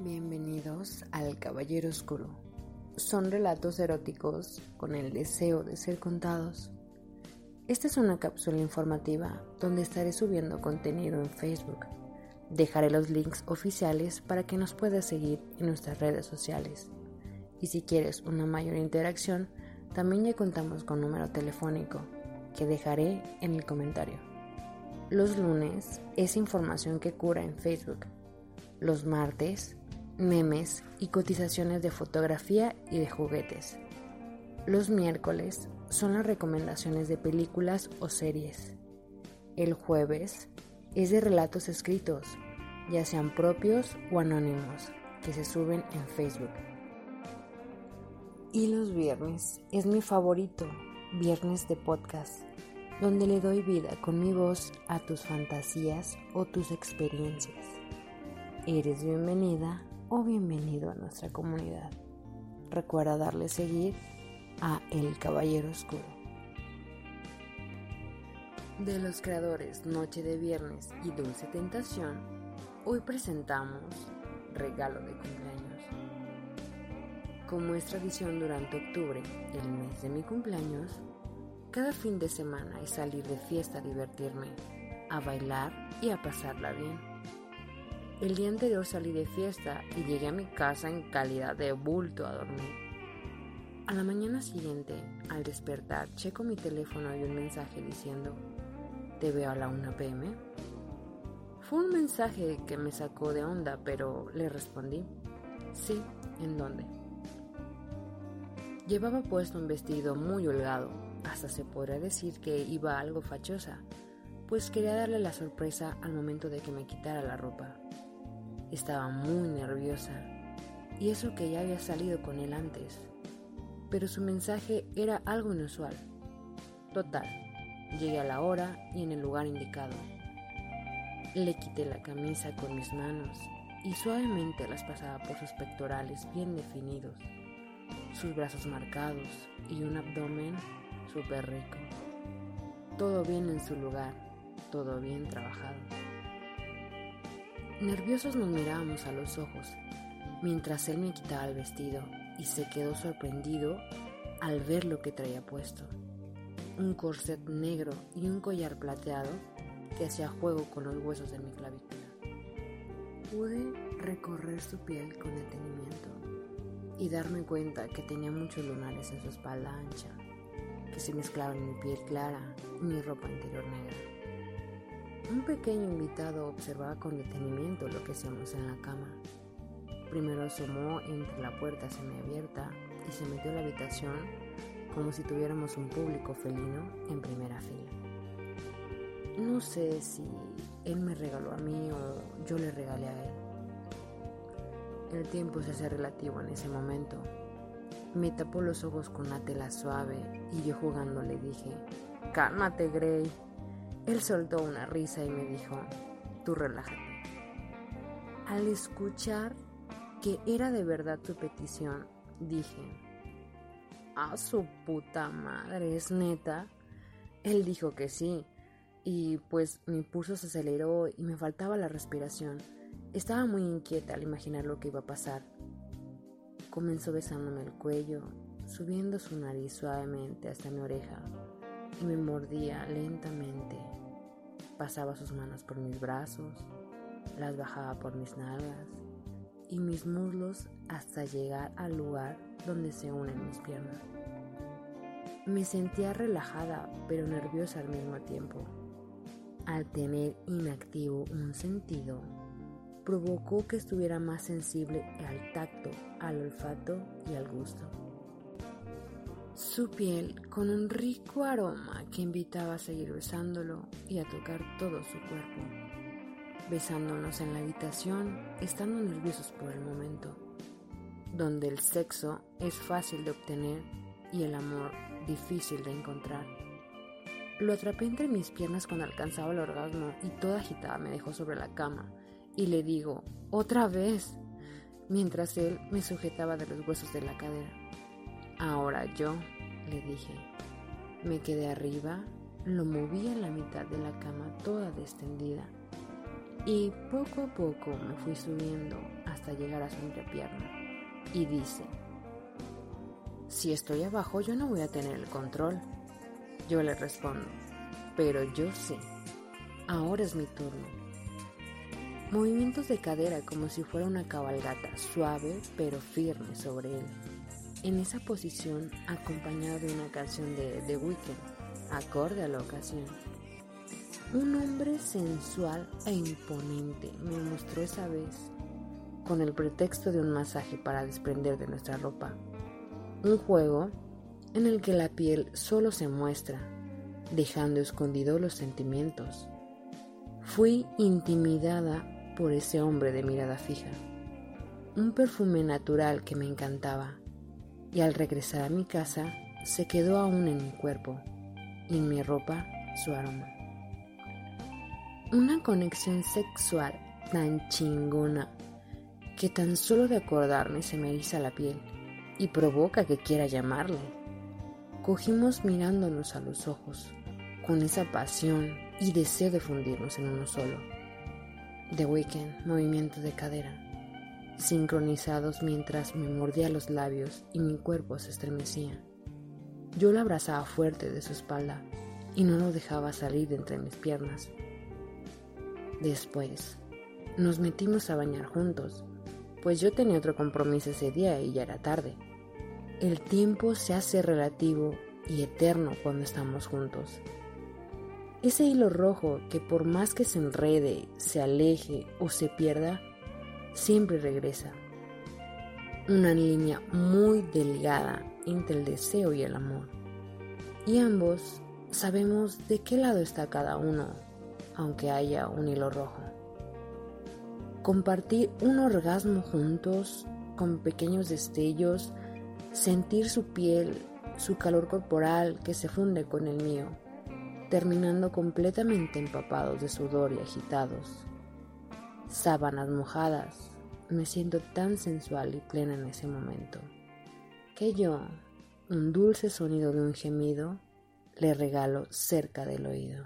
Bienvenidos al Caballero Oscuro. Son relatos eróticos con el deseo de ser contados. Esta es una cápsula informativa donde estaré subiendo contenido en Facebook. Dejaré los links oficiales para que nos puedas seguir en nuestras redes sociales. Y si quieres una mayor interacción, también ya contamos con número telefónico que dejaré en el comentario. Los lunes es información que cura en Facebook. Los martes memes y cotizaciones de fotografía y de juguetes. Los miércoles son las recomendaciones de películas o series. El jueves es de relatos escritos, ya sean propios o anónimos, que se suben en Facebook. Y los viernes es mi favorito, viernes de podcast, donde le doy vida con mi voz a tus fantasías o tus experiencias. Eres bienvenida o bienvenido a nuestra comunidad. Recuerda darle seguir a El Caballero Oscuro. De los creadores Noche de Viernes y Dulce Tentación, hoy presentamos Regalo de cumpleaños. Como es tradición durante octubre, el mes de mi cumpleaños, cada fin de semana es salir de fiesta a divertirme, a bailar y a pasarla bien. El día anterior salí de fiesta y llegué a mi casa en calidad de bulto a dormir. A la mañana siguiente, al despertar, checo mi teléfono y un mensaje diciendo, te veo a la 1 pm. Fue un mensaje que me sacó de onda, pero le respondí, sí, ¿en dónde? Llevaba puesto un vestido muy holgado, hasta se podría decir que iba algo fachosa, pues quería darle la sorpresa al momento de que me quitara la ropa. Estaba muy nerviosa, y eso que ya había salido con él antes. Pero su mensaje era algo inusual. Total, llegué a la hora y en el lugar indicado. Le quité la camisa con mis manos y suavemente las pasaba por sus pectorales bien definidos, sus brazos marcados y un abdomen súper rico. Todo bien en su lugar, todo bien trabajado. Nerviosos nos mirábamos a los ojos, mientras él me quitaba el vestido y se quedó sorprendido al ver lo que traía puesto. Un corset negro y un collar plateado que hacía juego con los huesos de mi clavícula. Pude recorrer su piel con detenimiento y darme cuenta que tenía muchos lunares en su espalda ancha, que se mezclaban en mi piel clara y mi ropa interior negra. Un pequeño invitado observaba con detenimiento lo que hacíamos en la cama. Primero asomó entre la puerta semiabierta y se metió a la habitación como si tuviéramos un público felino en primera fila. No sé si él me regaló a mí o yo le regalé a él. El tiempo se hace relativo en ese momento. Me tapó los ojos con una tela suave y yo jugando le dije, cálmate Gray. Él soltó una risa y me dijo, tú relájate. Al escuchar que era de verdad tu petición, dije, a su puta madre, ¿es neta? Él dijo que sí, y pues mi pulso se aceleró y me faltaba la respiración. Estaba muy inquieta al imaginar lo que iba a pasar. Comenzó besándome el cuello, subiendo su nariz suavemente hasta mi oreja y me mordía lentamente. Pasaba sus manos por mis brazos, las bajaba por mis nalgas y mis muslos hasta llegar al lugar donde se unen mis piernas. Me sentía relajada pero nerviosa al mismo tiempo. Al tener inactivo un sentido, provocó que estuviera más sensible al tacto, al olfato y al gusto. Su piel con un rico aroma que invitaba a seguir besándolo y a tocar todo su cuerpo. Besándonos en la habitación, estando nerviosos por el momento, donde el sexo es fácil de obtener y el amor difícil de encontrar. Lo atrapé entre mis piernas cuando alcanzaba el orgasmo y toda agitada me dejó sobre la cama y le digo, otra vez, mientras él me sujetaba de los huesos de la cadera. Ahora yo, le dije. Me quedé arriba, lo moví en la mitad de la cama toda descendida y poco a poco me fui subiendo hasta llegar a su entrepierna y dice, si estoy abajo yo no voy a tener el control. Yo le respondo, pero yo sé, ahora es mi turno. Movimientos de cadera como si fuera una cabalgata, suave pero firme sobre él. En esa posición acompañado de una canción de The Weeknd, acorde a la ocasión. Un hombre sensual e imponente me mostró esa vez, con el pretexto de un masaje para desprender de nuestra ropa. Un juego en el que la piel solo se muestra, dejando escondidos los sentimientos. Fui intimidada por ese hombre de mirada fija, un perfume natural que me encantaba, y al regresar a mi casa se quedó aún en mi cuerpo y en mi ropa su aroma. Una conexión sexual tan chingona que tan solo de acordarme se me eriza la piel y provoca que quiera llamarle. Cogimos mirándonos a los ojos, con esa pasión y deseo de fundirnos en uno solo. The Weekend, movimiento de cadera, sincronizados mientras me mordía los labios y mi cuerpo se estremecía. Yo la abrazaba fuerte de su espalda y no lo dejaba salir de entre mis piernas. Después, nos metimos a bañar juntos, pues yo tenía otro compromiso ese día y ya era tarde. El tiempo se hace relativo y eterno cuando estamos juntos. Ese hilo rojo que por más que se enrede, se aleje o se pierda, siempre regresa. Una línea muy delgada entre el deseo y el amor. Y ambos sabemos de qué lado está cada uno aunque haya un hilo rojo. Compartir un orgasmo juntos, con pequeños destellos, sentir su piel, su calor corporal que se funde con el mío, terminando completamente empapados de sudor y agitados. Sábanas mojadas, me siento tan sensual y plena en ese momento, que yo, un dulce sonido de un gemido, le regalo cerca del oído.